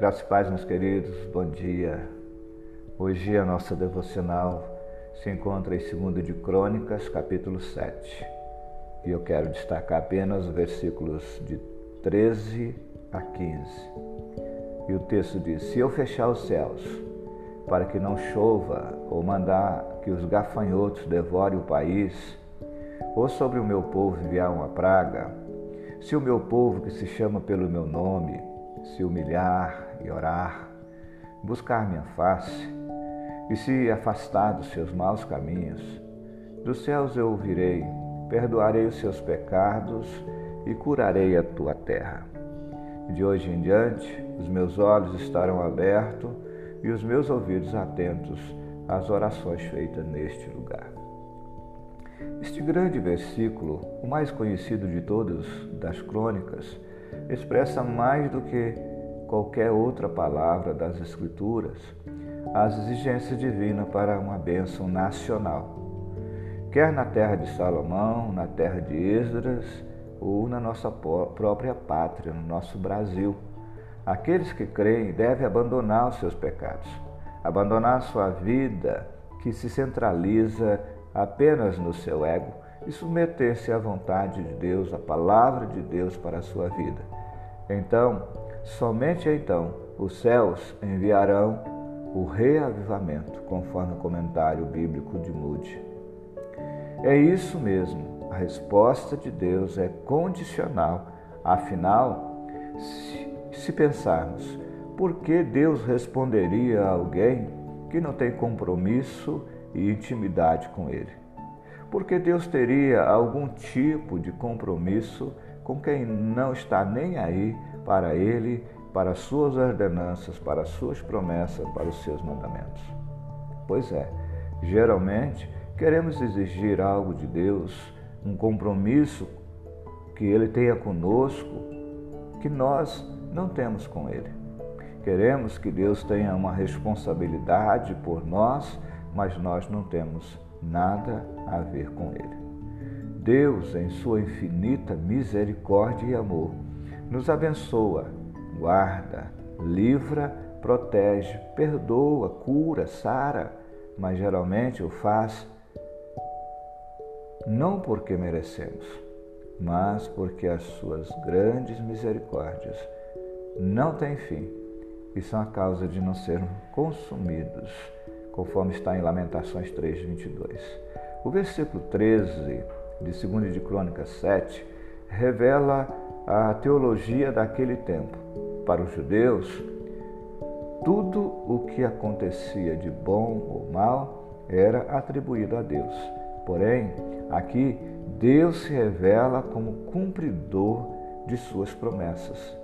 Graças e paz, meus queridos, bom dia. Hoje a nossa devocional se encontra em 2 de Crônicas, capítulo 7. E eu quero destacar apenas os versículos de 13 a 15. E o texto diz: Se eu fechar os céus para que não chova, ou mandar que os gafanhotos devorem o país, ou sobre o meu povo enviar uma praga, se o meu povo que se chama pelo meu nome se humilhar e orar, buscar minha face e se afastar dos seus maus caminhos, dos céus eu ouvirei, perdoarei os seus pecados e curarei a tua terra. De hoje em diante, os meus olhos estarão abertos e os meus ouvidos atentos às orações feitas neste lugar. Este grande versículo, o mais conhecido de todos das crônicas, expressa mais do que qualquer outra palavra das Escrituras as exigências divinas para uma bênção nacional, quer na terra de Salomão, na terra de Esdras ou na nossa própria pátria, no nosso Brasil. Aqueles que creem devem abandonar os seus pecados, abandonar sua vida que se centraliza apenas no seu ego e submeter-se à vontade de Deus, à palavra de Deus para a sua vida. Então, somente então, os céus enviarão o reavivamento, conforme o comentário bíblico de Moody. É isso mesmo, a resposta de Deus é condicional. Afinal, se, se pensarmos, por que Deus responderia a alguém que não tem compromisso e intimidade com Ele? Porque Deus teria algum tipo de compromisso com quem não está nem aí para Ele, para as suas ordenanças, para as suas promessas, para os seus mandamentos. Pois é, geralmente queremos exigir algo de Deus, um compromisso que Ele tenha conosco, que nós não temos com Ele. Queremos que Deus tenha uma responsabilidade por nós, mas nós não temos nada a ver com ele. Deus, em sua infinita misericórdia e amor, nos abençoa, guarda, livra, protege, perdoa, cura, sara, mas geralmente o faz não porque merecemos, mas porque as suas grandes misericórdias não têm fim e são a causa de não sermos consumidos conforme está em Lamentações 3, 22. O versículo 13 de 2 de Crônicas 7 revela a teologia daquele tempo. Para os judeus, tudo o que acontecia de bom ou mal era atribuído a Deus. Porém, aqui Deus se revela como cumpridor de suas promessas.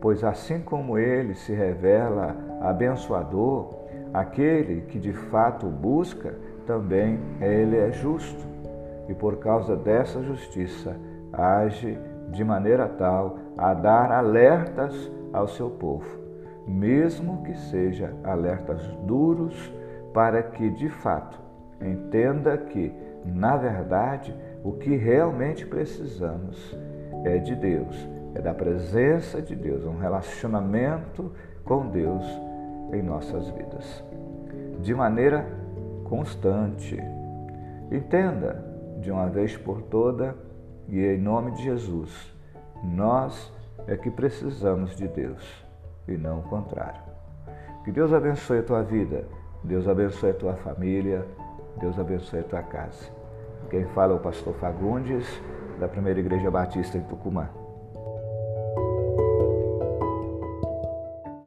Pois assim como ele se revela abençoador, Aquele que de fato busca, também ele é justo. E por causa dessa justiça, age de maneira tal a dar alertas ao seu povo, mesmo que seja alertas duros, para que de fato entenda que, na verdade, o que realmente precisamos é de Deus, é da presença de Deus, um relacionamento com Deus em nossas vidas, de maneira constante. Entenda de uma vez por toda e em nome de Jesus, nós é que precisamos de Deus e não o contrário. Que Deus abençoe a tua vida, Deus abençoe a tua família, Deus abençoe a tua casa. Quem fala é o pastor Fagundes, da Primeira Igreja Batista em Tucumã.